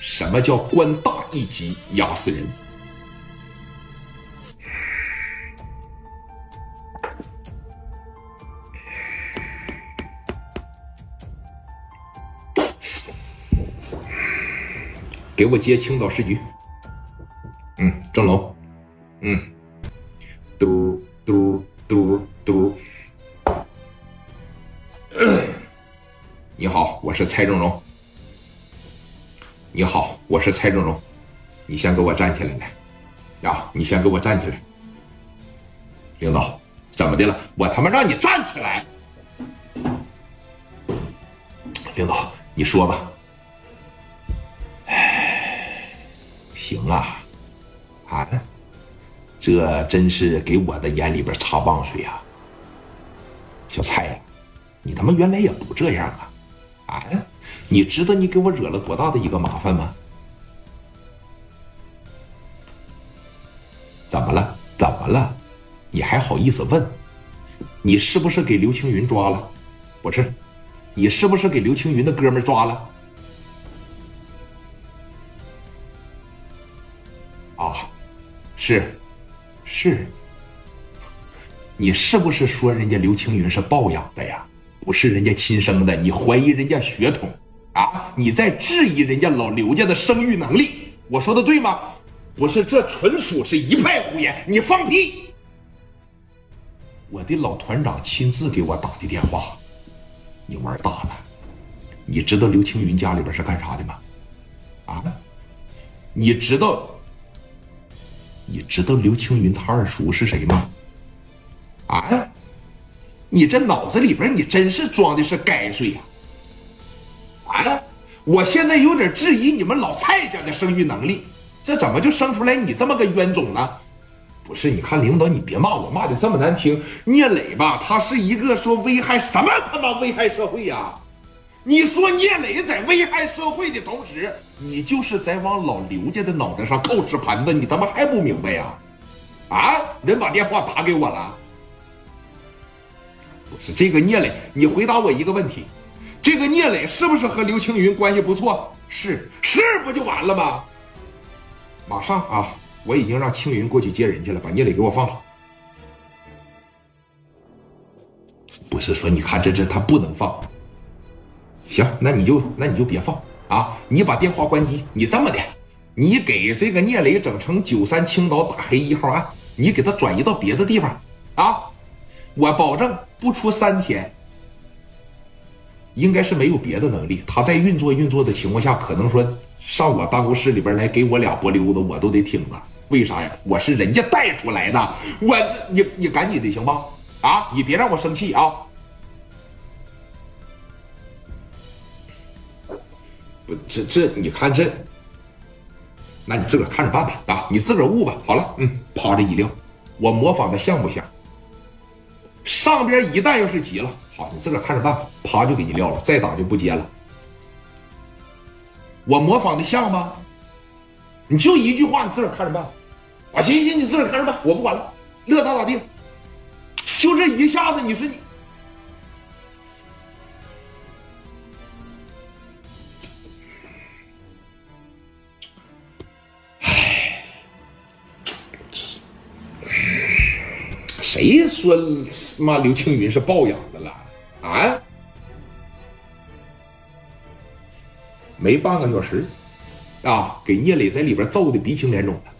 什么叫官大一级压死人？给我接青岛市局。嗯，郑龙。嗯，嘟嘟嘟嘟。你好，我是蔡正荣。你好，我是蔡正荣。你先给我站起来来，啊，你先给我站起来。领导，怎么的了？我他妈让你站起来！领导，你说吧。行啊，啊，这真是给我的眼里边插棒水啊！小蔡呀，你他妈原来也不这样啊！啊，你知道你给我惹了多大的一个麻烦吗？怎么了？怎么了？你还好意思问？你是不是给刘青云抓了？不是，你是不是给刘青云的哥们抓了？啊是，是，你是不是说人家刘青云是抱养的呀？不是人家亲生的，你怀疑人家血统啊？你在质疑人家老刘家的生育能力？我说的对吗？不是，这纯属是一派胡言！你放屁！我的老团长亲自给我打的电话，你玩大了！你知道刘青云家里边是干啥的吗？啊？你知道？你知道刘青云他二叔是谁吗？啊！你这脑子里边你真是装的是该睡呀！啊！我现在有点质疑你们老蔡家的生育能力，这怎么就生出来你这么个冤种呢？不是，你看领导，你别骂我，骂的这么难听。聂磊吧，他是一个说危害什么他妈危害社会呀？你说聂磊在危害社会的同时，你就是在往老刘家的脑袋上扣纸盘子，你他妈还不明白呀？啊！人把电话打给我了，不是这个聂磊，你回答我一个问题：这个聂磊是不是和刘青云关系不错？是是，不就完了吗？马上啊！我已经让青云过去接人去了，把聂磊给我放好。不是说你看这这他不能放。行，那你就那你就别放啊！你把电话关机。你这么的，你给这个聂磊整成九三青岛打黑一号案，你给他转移到别的地方啊！我保证不出三天，应该是没有别的能力。他在运作运作的情况下，可能说上我办公室里边来给我俩拨溜子，我都得挺着。为啥呀？我是人家带出来的，我这你你赶紧的行吧？啊，你别让我生气啊！这这，你看这，那你自个儿看着办吧啊！你自个儿悟吧。好了，嗯，啪这一撂，我模仿的像不像？上边一旦要是急了，好，你自个儿看着办。啪就给你撂了，再打就不接了。我模仿的像吗？你就一句话，你自个儿看着办。啊，行行，你自个儿看着办，我不管了，乐咋咋地。就这一下子，你说你。谁说妈刘青云是抱养的了啊？没半个小时，啊，给聂磊在里边揍的鼻青脸肿的。